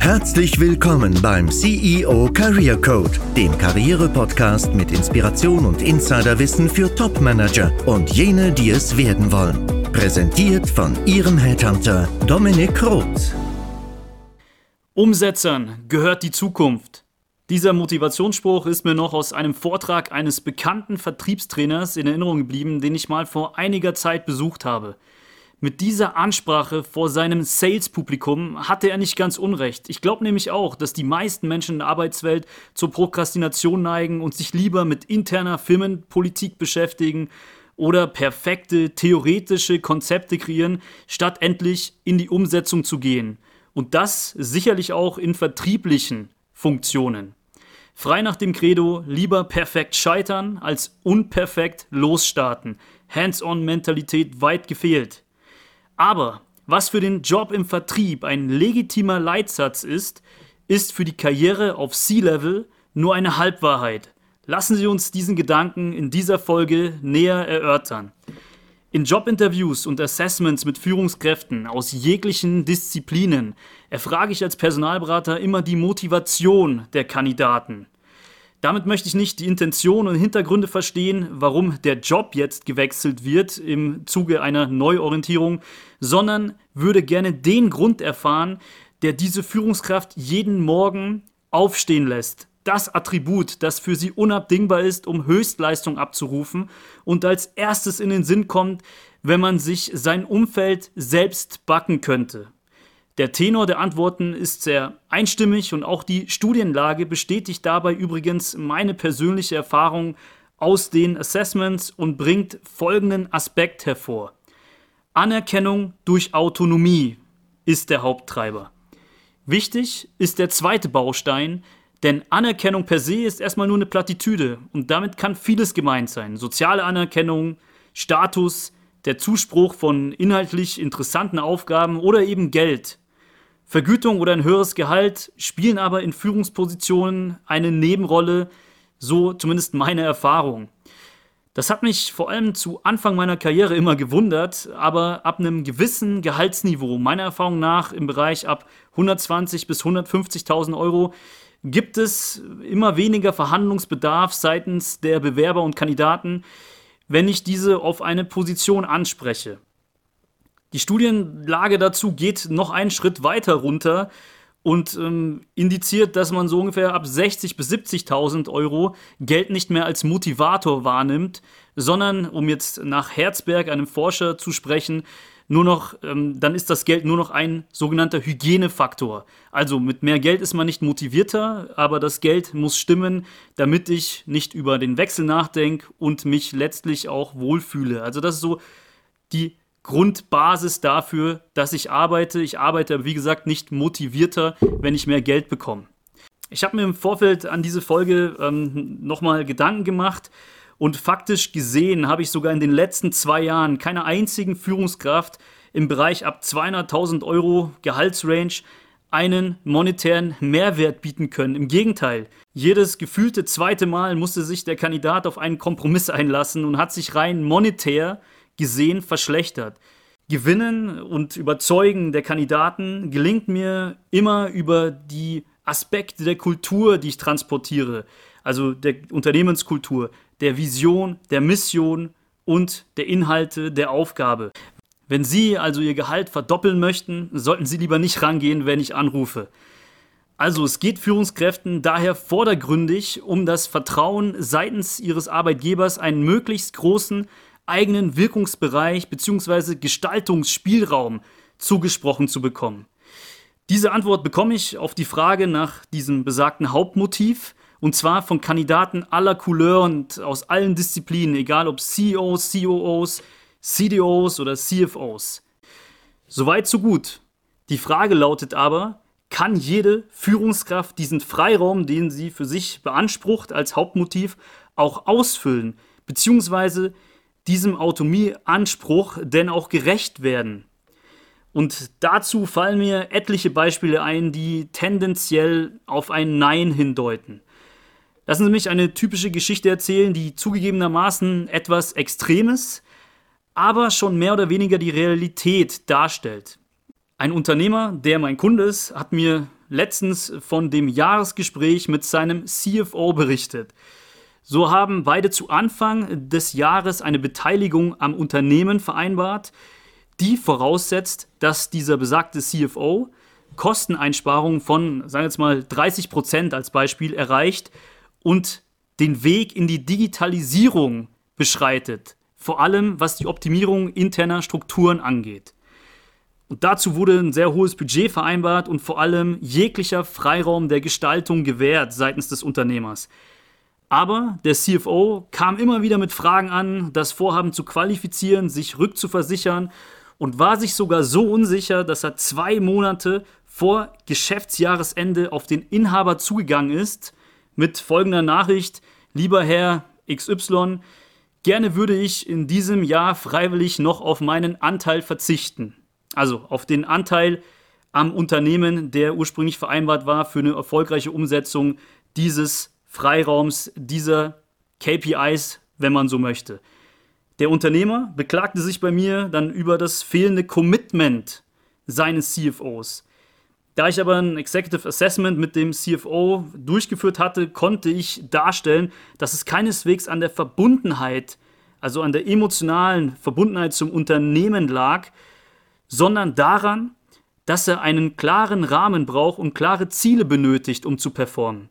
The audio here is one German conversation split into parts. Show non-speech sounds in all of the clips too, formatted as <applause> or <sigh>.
Herzlich willkommen beim CEO Career Code, dem Karriere-Podcast mit Inspiration und Insiderwissen für Top-Manager und jene, die es werden wollen. Präsentiert von Ihrem Headhunter Dominik Roth. Umsetzern gehört die Zukunft. Dieser Motivationsspruch ist mir noch aus einem Vortrag eines bekannten Vertriebstrainers in Erinnerung geblieben, den ich mal vor einiger Zeit besucht habe. Mit dieser Ansprache vor seinem Sales-Publikum hatte er nicht ganz unrecht. Ich glaube nämlich auch, dass die meisten Menschen in der Arbeitswelt zur Prokrastination neigen und sich lieber mit interner Firmenpolitik beschäftigen oder perfekte theoretische Konzepte kreieren, statt endlich in die Umsetzung zu gehen. Und das sicherlich auch in vertrieblichen Funktionen. Frei nach dem Credo, lieber perfekt scheitern als unperfekt losstarten. Hands-on-Mentalität weit gefehlt. Aber was für den Job im Vertrieb ein legitimer Leitsatz ist, ist für die Karriere auf C-Level nur eine Halbwahrheit. Lassen Sie uns diesen Gedanken in dieser Folge näher erörtern. In Jobinterviews und Assessments mit Führungskräften aus jeglichen Disziplinen erfrage ich als Personalberater immer die Motivation der Kandidaten. Damit möchte ich nicht die Intention und Hintergründe verstehen, warum der Job jetzt gewechselt wird im Zuge einer Neuorientierung, sondern würde gerne den Grund erfahren, der diese Führungskraft jeden Morgen aufstehen lässt, das Attribut, das für sie unabdingbar ist, um Höchstleistung abzurufen und als erstes in den Sinn kommt, wenn man sich sein Umfeld selbst backen könnte. Der Tenor der Antworten ist sehr einstimmig und auch die Studienlage bestätigt dabei übrigens meine persönliche Erfahrung aus den Assessments und bringt folgenden Aspekt hervor. Anerkennung durch Autonomie ist der Haupttreiber. Wichtig ist der zweite Baustein, denn Anerkennung per se ist erstmal nur eine Plattitüde und damit kann vieles gemeint sein. Soziale Anerkennung, Status, der Zuspruch von inhaltlich interessanten Aufgaben oder eben Geld. Vergütung oder ein höheres Gehalt spielen aber in Führungspositionen eine Nebenrolle, so zumindest meine Erfahrung. Das hat mich vor allem zu Anfang meiner Karriere immer gewundert, aber ab einem gewissen Gehaltsniveau, meiner Erfahrung nach im Bereich ab 120 bis 150.000 Euro, gibt es immer weniger Verhandlungsbedarf seitens der Bewerber und Kandidaten, wenn ich diese auf eine Position anspreche. Die Studienlage dazu geht noch einen Schritt weiter runter und ähm, indiziert, dass man so ungefähr ab 60.000 bis 70.000 Euro Geld nicht mehr als Motivator wahrnimmt, sondern, um jetzt nach Herzberg, einem Forscher, zu sprechen, nur noch, ähm, dann ist das Geld nur noch ein sogenannter Hygienefaktor. Also mit mehr Geld ist man nicht motivierter, aber das Geld muss stimmen, damit ich nicht über den Wechsel nachdenke und mich letztlich auch wohlfühle. Also das ist so die Grundbasis dafür, dass ich arbeite. Ich arbeite, wie gesagt, nicht motivierter, wenn ich mehr Geld bekomme. Ich habe mir im Vorfeld an diese Folge ähm, nochmal Gedanken gemacht und faktisch gesehen habe ich sogar in den letzten zwei Jahren keine einzigen Führungskraft im Bereich ab 200.000 Euro Gehaltsrange einen monetären Mehrwert bieten können. Im Gegenteil, jedes gefühlte zweite Mal musste sich der Kandidat auf einen Kompromiss einlassen und hat sich rein monetär gesehen verschlechtert. Gewinnen und Überzeugen der Kandidaten gelingt mir immer über die Aspekte der Kultur, die ich transportiere, also der Unternehmenskultur, der Vision, der Mission und der Inhalte der Aufgabe. Wenn Sie also Ihr Gehalt verdoppeln möchten, sollten Sie lieber nicht rangehen, wenn ich anrufe. Also es geht Führungskräften daher vordergründig um das Vertrauen seitens ihres Arbeitgebers, einen möglichst großen eigenen Wirkungsbereich bzw. Gestaltungsspielraum zugesprochen zu bekommen. Diese Antwort bekomme ich auf die Frage nach diesem besagten Hauptmotiv und zwar von Kandidaten aller Couleur und aus allen Disziplinen, egal ob CEOs, COOs, CDOs oder CFOs. Soweit so gut. Die Frage lautet aber, kann jede Führungskraft diesen Freiraum, den sie für sich beansprucht als Hauptmotiv, auch ausfüllen, beziehungsweise diesem Autonomieanspruch denn auch gerecht werden? Und dazu fallen mir etliche Beispiele ein, die tendenziell auf ein Nein hindeuten. Lassen Sie mich eine typische Geschichte erzählen, die zugegebenermaßen etwas Extremes, aber schon mehr oder weniger die Realität darstellt. Ein Unternehmer, der mein Kunde ist, hat mir letztens von dem Jahresgespräch mit seinem CFO berichtet. So haben beide zu Anfang des Jahres eine Beteiligung am Unternehmen vereinbart, die voraussetzt, dass dieser besagte CFO Kosteneinsparungen von, sagen wir jetzt mal, 30 Prozent als Beispiel erreicht und den Weg in die Digitalisierung beschreitet, vor allem was die Optimierung interner Strukturen angeht. Und dazu wurde ein sehr hohes Budget vereinbart und vor allem jeglicher Freiraum der Gestaltung gewährt seitens des Unternehmers. Aber der CFO kam immer wieder mit Fragen an, das Vorhaben zu qualifizieren, sich rückzuversichern und war sich sogar so unsicher, dass er zwei Monate vor Geschäftsjahresende auf den Inhaber zugegangen ist mit folgender Nachricht, lieber Herr XY, gerne würde ich in diesem Jahr freiwillig noch auf meinen Anteil verzichten. Also auf den Anteil am Unternehmen, der ursprünglich vereinbart war für eine erfolgreiche Umsetzung dieses Freiraums, dieser KPIs, wenn man so möchte. Der Unternehmer beklagte sich bei mir dann über das fehlende Commitment seines CFOs. Da ich aber ein Executive Assessment mit dem CFO durchgeführt hatte, konnte ich darstellen, dass es keineswegs an der Verbundenheit, also an der emotionalen Verbundenheit zum Unternehmen lag, sondern daran, dass er einen klaren Rahmen braucht und klare Ziele benötigt, um zu performen.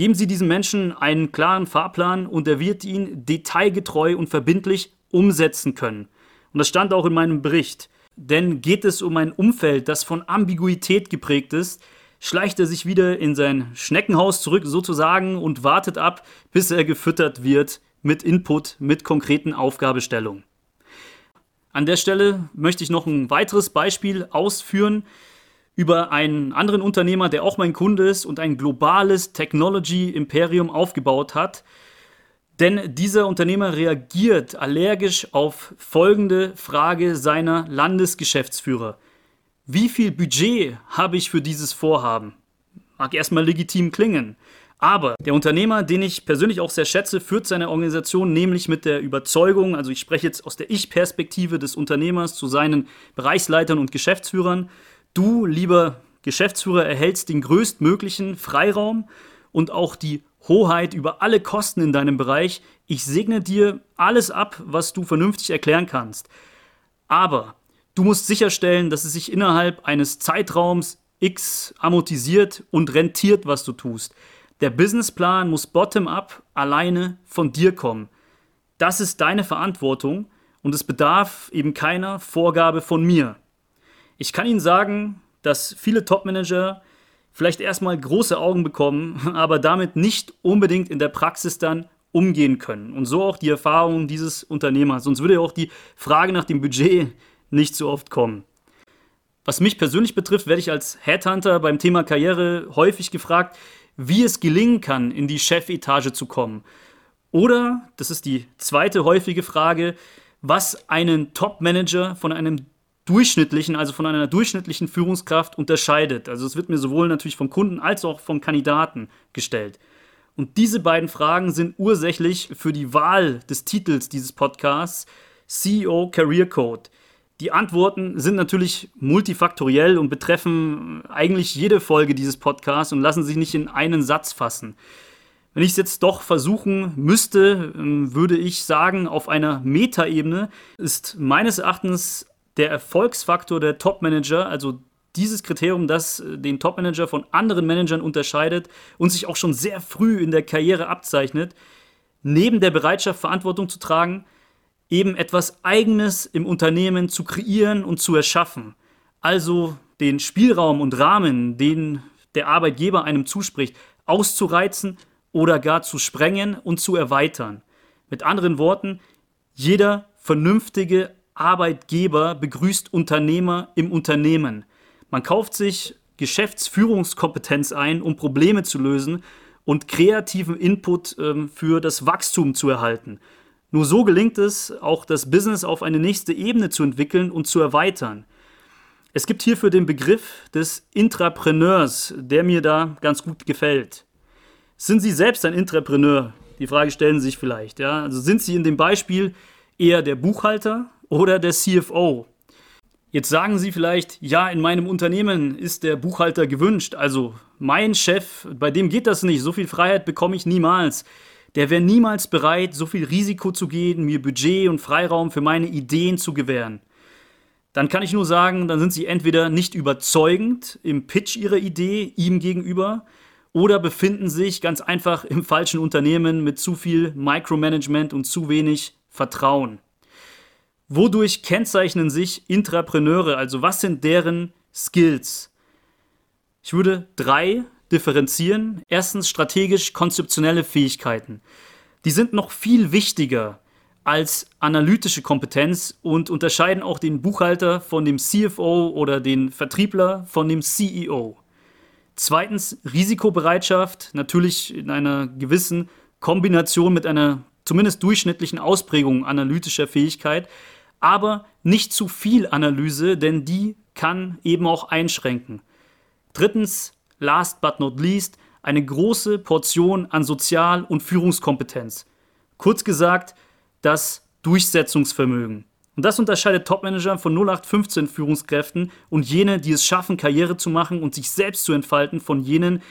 Geben Sie diesem Menschen einen klaren Fahrplan und er wird ihn detailgetreu und verbindlich umsetzen können. Und das stand auch in meinem Bericht. Denn geht es um ein Umfeld, das von Ambiguität geprägt ist, schleicht er sich wieder in sein Schneckenhaus zurück sozusagen und wartet ab, bis er gefüttert wird mit Input, mit konkreten Aufgabestellungen. An der Stelle möchte ich noch ein weiteres Beispiel ausführen über einen anderen Unternehmer, der auch mein Kunde ist und ein globales Technology-Imperium aufgebaut hat, denn dieser Unternehmer reagiert allergisch auf folgende Frage seiner Landesgeschäftsführer. Wie viel Budget habe ich für dieses Vorhaben? Mag erstmal legitim klingen. Aber der Unternehmer, den ich persönlich auch sehr schätze, führt seine Organisation nämlich mit der Überzeugung, also ich spreche jetzt aus der Ich-Perspektive des Unternehmers zu seinen Bereichsleitern und Geschäftsführern, du, lieber Geschäftsführer, erhältst den größtmöglichen Freiraum und auch die Hoheit über alle Kosten in deinem Bereich. Ich segne dir alles ab, was du vernünftig erklären kannst. Aber du musst sicherstellen, dass es sich innerhalb eines Zeitraums X amortisiert und rentiert, was du tust. Der Businessplan muss bottom-up alleine von dir kommen. Das ist deine Verantwortung und es bedarf eben keiner Vorgabe von mir. Ich kann Ihnen sagen, dass viele Topmanager vielleicht erstmal große Augen bekommen, <laughs> aber damit nicht unbedingt in der Praxis dann umgehen können. Und so auch die Erfahrung dieses Unternehmers. Sonst würde ja auch die Frage nach dem Budget nicht so oft kommen. Was mich persönlich betrifft, werde ich als Headhunter beim Thema Karriere häufig gefragt, wie es gelingen kann, in die Chefetage zu kommen. Oder, das ist die zweite häufige Frage, was einen Top-Manager von einem durchschnittlichen, also von einer durchschnittlichen Führungskraft unterscheidet. Also es wird mir sowohl natürlich vom Kunden als auch vom Kandidaten gestellt. Und diese beiden Fragen sind ursächlich für die Wahl des Titels dieses Podcasts CEO Career Code. Die Antworten sind natürlich multifaktoriell und betreffen eigentlich jede Folge dieses Podcasts und lassen sich nicht in einen Satz fassen. Wenn ich es jetzt doch versuchen müsste, ähm, würde ich sagen, auf einer Metaebene ist meines Erachtens der Erfolgsfaktor der Top-Manager, also dieses Kriterium, das äh, den Top-Manager von anderen Managern unterscheidet und sich auch schon sehr früh in der Karriere abzeichnet, neben der Bereitschaft, Verantwortung zu tragen, eben etwas Eigenes im Unternehmen zu kreieren und zu erschaffen. Also den Spielraum und Rahmen, den der Arbeitgeber einem zuspricht, auszureizen oder gar zu sprengen und zu erweitern. Mit anderen Worten, jeder vernünftige Arbeitgeber begrüßt Unternehmer im Unternehmen. Man kauft sich Geschäftsführungskompetenz ein, um Probleme zu lösen und kreativen Input ähm, für das Wachstum zu erhalten. Nur so gelingt es, auch das Business auf eine nächste Ebene zu entwickeln und zu erweitern. Es gibt hierfür den Begriff des Intrapreneurs, der mir da ganz gut gefällt. Sind Sie selbst ein Intrapreneur? Die Frage stellen Sie sich vielleicht. Ja? Also sind Sie in dem Beispiel eher der Buchhalter oder der CFO. Jetzt sagen Sie vielleicht, ja, in meinem Unternehmen ist der Buchhalter gewünscht. Also mein Chef, bei dem geht das nicht. So viel Freiheit bekomme ich niemals. Der wäre niemals bereit, so viel Risiko zu gehen, mir Budget und Freiraum für meine Ideen zu gewähren. Dann kann ich nur sagen, dann sind Sie entweder nicht überzeugend im Pitch Ihrer Idee ihm gegenüber oder befinden sich ganz einfach im falschen Unternehmen mit zu viel Micromanagement und zu wenig Vertrauen. Wodurch kennzeichnen sich Intrapreneure? Also was sind deren Skills? Ich würde drei differenzieren. Erstens strategisch-konzeptionelle Fähigkeiten. Die sind noch viel wichtiger als analytische Kompetenz und unterscheiden auch den Buchhalter von dem CFO oder den Vertriebler von dem CEO. Zweitens Risikobereitschaft, natürlich in einer gewissen Kombination mit einer zumindest durchschnittlichen Ausprägung analytischer Fähigkeit aber nicht zu viel Analyse, denn die kann eben auch einschränken. Drittens, last but not least, eine große Portion an Sozial- und Führungskompetenz. Kurz gesagt, das Durchsetzungsvermögen. Und das unterscheidet Topmanager von 0815 Führungskräften und jene, die es schaffen, Karriere zu machen und sich selbst zu entfalten, von jenen,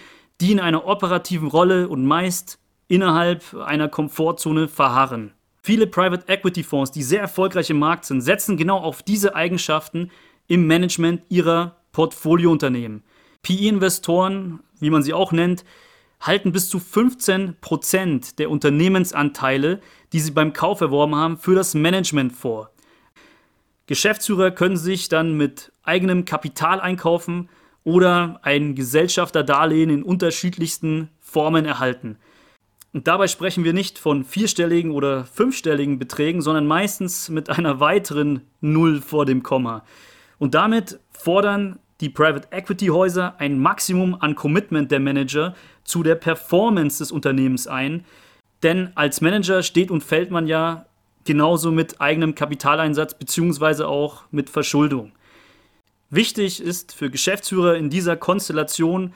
die in einer operativen Rolle und meist innerhalb einer Komfortzone verharren. Viele Private Equity Fonds, die sehr erfolgreich im Markt sind, setzen genau auf diese Eigenschaften im Management ihrer Portfoliounternehmen. PE-Investoren, wie man sie auch nennt, halten bis zu 15% der Unternehmensanteile, die sie beim Kauf erworben haben, für das Management vor. Geschäftsführer können sich dann mit eigenem Kapital einkaufen oder ein Gesellschafterdarlehen in unterschiedlichsten Formen erhalten. Und dabei sprechen wir nicht von vierstelligen oder fünfstelligen Beträgen, sondern meistens mit einer weiteren Null vor dem Komma. Und damit fordern die Private Equity Häuser ein Maximum an Commitment der Manager zu der Performance des Unternehmens ein. Denn als Manager steht und fällt man ja genauso mit eigenem Kapitaleinsatz bzw. auch mit Verschuldung. Wichtig ist für Geschäftsführer in dieser Konstellation,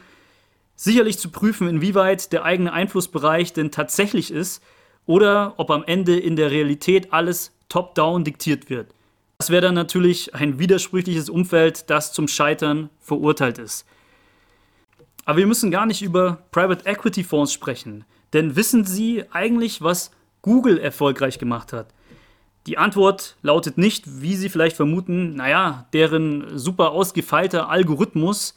sicherlich zu prüfen, inwieweit der eigene Einflussbereich denn tatsächlich ist oder ob am Ende in der Realität alles top-down diktiert wird. Das wäre dann natürlich ein widersprüchliches Umfeld, das zum Scheitern verurteilt ist. Aber wir müssen gar nicht über Private Equity Fonds sprechen, denn wissen Sie eigentlich, was Google erfolgreich gemacht hat? Die Antwort lautet nicht, wie Sie vielleicht vermuten, naja, deren super ausgefeilter Algorithmus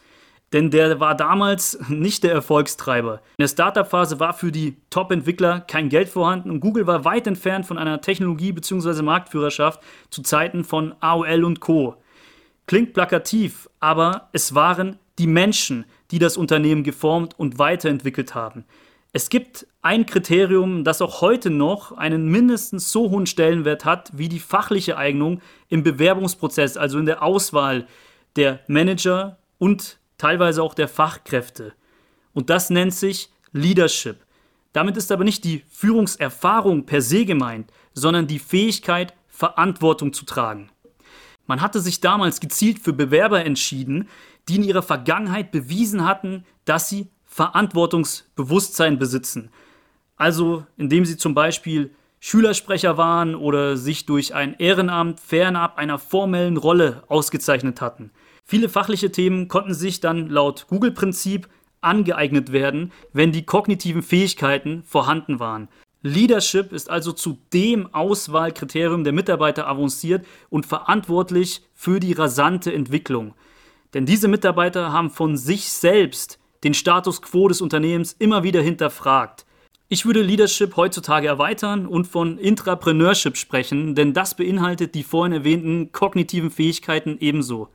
denn der war damals <laughs> nicht der Erfolgstreiber. In der Startup-Phase war für die Top-Entwickler kein Geld vorhanden und Google war weit entfernt von einer Technologie- bzw. Marktführerschaft zu Zeiten von AOL und Co. Klingt plakativ, aber es waren die Menschen, die das Unternehmen geformt und weiterentwickelt haben. Es gibt ein Kriterium, das auch heute noch einen mindestens so hohen Stellenwert hat wie die fachliche Eignung im Bewerbungsprozess, also in der Auswahl der Manager und teilweise auch der Fachkräfte. Und das nennt sich Leadership. Damit ist aber nicht die Führungserfahrung per se gemeint, sondern die Fähigkeit, Verantwortung zu tragen. Man hatte sich damals gezielt für Bewerber entschieden, die in ihrer Vergangenheit bewiesen hatten, dass sie Verantwortungsbewusstsein besitzen. Also indem sie zum Beispiel Schülersprecher waren oder sich durch ein Ehrenamt fernab einer formellen Rolle ausgezeichnet hatten. Viele fachliche Themen konnten sich dann laut Google-Prinzip angeeignet werden, wenn die kognitiven Fähigkeiten vorhanden waren. Leadership ist also zu dem Auswahlkriterium der Mitarbeiter avanciert und verantwortlich für die rasante Entwicklung. Denn diese Mitarbeiter haben von sich selbst den Status quo des Unternehmens immer wieder hinterfragt. Ich würde Leadership heutzutage erweitern und von Intrapreneurship sprechen, denn das beinhaltet die vorhin erwähnten kognitiven Fähigkeiten ebenso.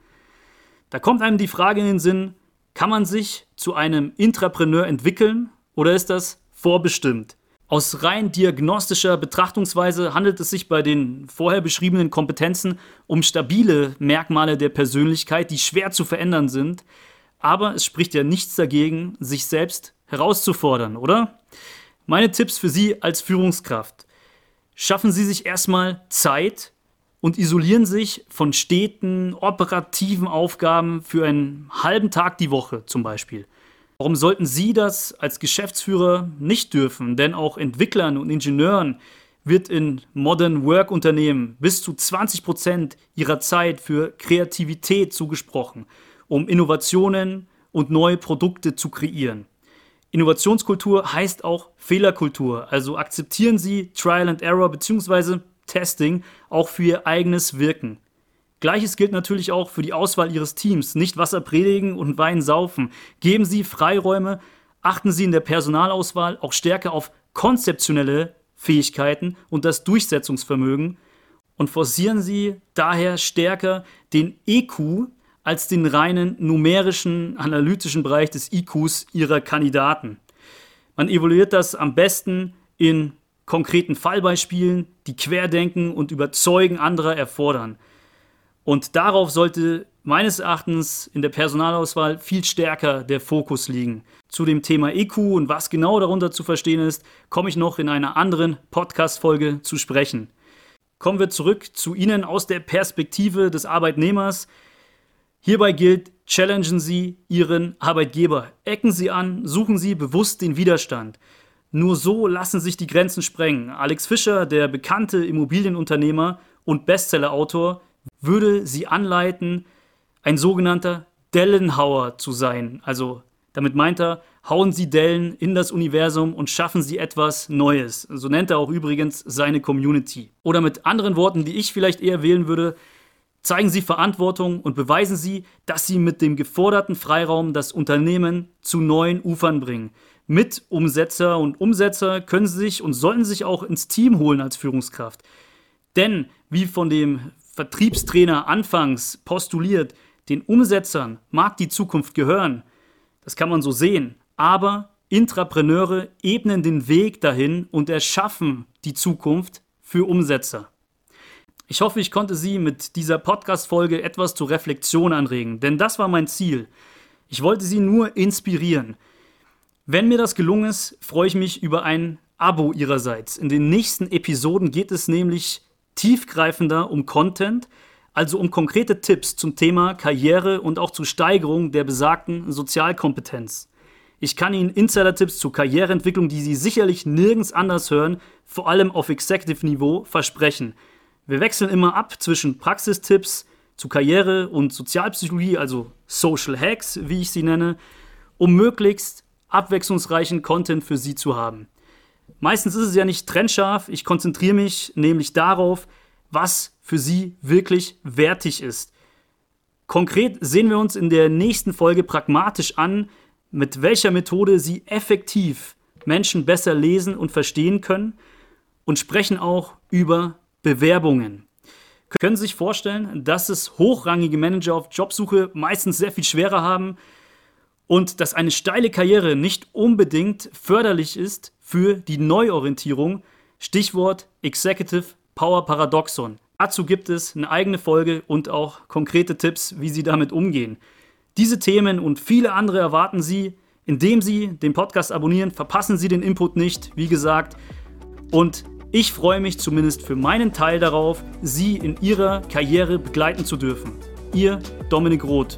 Da kommt einem die Frage in den Sinn, kann man sich zu einem Intrapreneur entwickeln oder ist das vorbestimmt? Aus rein diagnostischer Betrachtungsweise handelt es sich bei den vorher beschriebenen Kompetenzen um stabile Merkmale der Persönlichkeit, die schwer zu verändern sind, aber es spricht ja nichts dagegen, sich selbst herauszufordern, oder? Meine Tipps für Sie als Führungskraft. Schaffen Sie sich erstmal Zeit und isolieren sich von steten operativen Aufgaben für einen halben Tag die Woche zum Beispiel. Warum sollten Sie das als Geschäftsführer nicht dürfen? Denn auch Entwicklern und Ingenieuren wird in Modern Work Unternehmen bis zu 20% ihrer Zeit für Kreativität zugesprochen, um Innovationen und neue Produkte zu kreieren. Innovationskultur heißt auch Fehlerkultur, also akzeptieren Sie Trial and Error bzw. Testing auch für Ihr eigenes Wirken. Gleiches gilt natürlich auch für die Auswahl Ihres Teams. Nicht Wasser predigen und Wein saufen. Geben Sie Freiräume, achten Sie in der Personalauswahl auch stärker auf konzeptionelle Fähigkeiten und das Durchsetzungsvermögen und forcieren Sie daher stärker den EQ als den reinen numerischen, analytischen Bereich des IQs Ihrer Kandidaten. Man evaluiert das am besten in konkreten Fallbeispielen, die Querdenken und Überzeugen anderer erfordern. Und darauf sollte meines Erachtens in der Personalauswahl viel stärker der Fokus liegen. Zu dem Thema EQ und was genau darunter zu verstehen ist, komme ich noch in einer anderen Podcast-Folge zu sprechen. Kommen wir zurück zu Ihnen aus der Perspektive des Arbeitnehmers. Hierbei gilt, challengen Sie Ihren Arbeitgeber. Ecken Sie an, suchen Sie bewusst den Widerstand. Nur so lassen sich die Grenzen sprengen. Alex Fischer, der bekannte Immobilienunternehmer und Bestsellerautor, würde Sie anleiten, ein sogenannter Dellenhauer zu sein. Also damit meint er, hauen Sie Dellen in das Universum und schaffen Sie etwas Neues. So nennt er auch übrigens seine Community. Oder mit anderen Worten, die ich vielleicht eher wählen würde, zeigen Sie Verantwortung und beweisen Sie, dass Sie mit dem geforderten Freiraum das Unternehmen zu neuen Ufern bringen. Mit Umsetzer und Umsetzer können sich und sollten sich auch ins Team holen als Führungskraft. Denn, wie von dem Vertriebstrainer anfangs postuliert, den Umsetzern mag die Zukunft gehören. Das kann man so sehen. Aber Intrapreneure ebnen den Weg dahin und erschaffen die Zukunft für Umsetzer. Ich hoffe, ich konnte Sie mit dieser Podcast-Folge etwas zur Reflexion anregen, denn das war mein Ziel. Ich wollte Sie nur inspirieren. Wenn mir das gelungen ist, freue ich mich über ein Abo Ihrerseits. In den nächsten Episoden geht es nämlich tiefgreifender um Content, also um konkrete Tipps zum Thema Karriere und auch zur Steigerung der besagten Sozialkompetenz. Ich kann Ihnen Insider-Tipps zur Karriereentwicklung, die Sie sicherlich nirgends anders hören, vor allem auf Executive-Niveau, versprechen. Wir wechseln immer ab zwischen Praxistipps zu Karriere und Sozialpsychologie, also Social Hacks, wie ich sie nenne, um möglichst abwechslungsreichen Content für Sie zu haben. Meistens ist es ja nicht trennscharf, ich konzentriere mich nämlich darauf, was für Sie wirklich wertig ist. Konkret sehen wir uns in der nächsten Folge pragmatisch an, mit welcher Methode Sie effektiv Menschen besser lesen und verstehen können und sprechen auch über Bewerbungen. Können Sie sich vorstellen, dass es hochrangige Manager auf Jobsuche meistens sehr viel schwerer haben und dass eine steile Karriere nicht unbedingt förderlich ist für die Neuorientierung. Stichwort Executive Power Paradoxon. Dazu gibt es eine eigene Folge und auch konkrete Tipps, wie Sie damit umgehen. Diese Themen und viele andere erwarten Sie, indem Sie den Podcast abonnieren. Verpassen Sie den Input nicht, wie gesagt. Und ich freue mich zumindest für meinen Teil darauf, Sie in Ihrer Karriere begleiten zu dürfen. Ihr Dominik Roth.